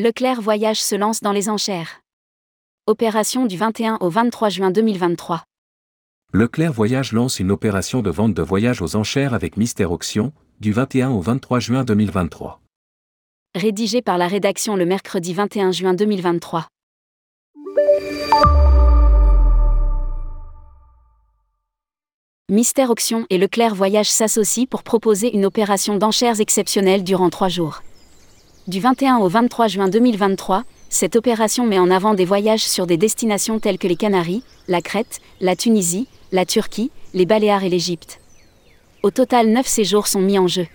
Leclerc Voyage se lance dans les enchères. Opération du 21 au 23 juin 2023. Leclerc Voyage lance une opération de vente de voyage aux enchères avec Mystère Auction, du 21 au 23 juin 2023. Rédigé par la rédaction le mercredi 21 juin 2023. Mystère Auction et Leclerc Voyage s'associent pour proposer une opération d'enchères exceptionnelle durant trois jours. Du 21 au 23 juin 2023, cette opération met en avant des voyages sur des destinations telles que les Canaries, la Crète, la Tunisie, la Turquie, les Baléares et l'Égypte. Au total, 9 séjours sont mis en jeu.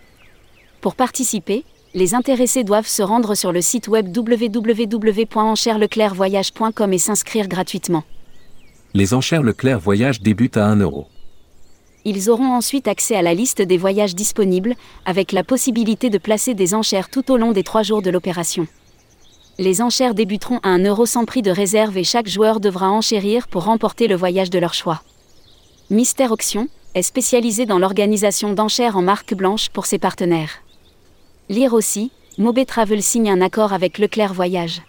Pour participer, les intéressés doivent se rendre sur le site web www.enchèresleclercvoyage.com et s'inscrire gratuitement. Les enchères Leclerc Voyage débutent à 1 euro. Ils auront ensuite accès à la liste des voyages disponibles, avec la possibilité de placer des enchères tout au long des trois jours de l'opération. Les enchères débuteront à 1 euro sans prix de réserve et chaque joueur devra enchérir pour remporter le voyage de leur choix. Mystère Auction est spécialisé dans l'organisation d'enchères en marque blanche pour ses partenaires. Lire aussi, Mobé Travel signe un accord avec Leclerc Voyage.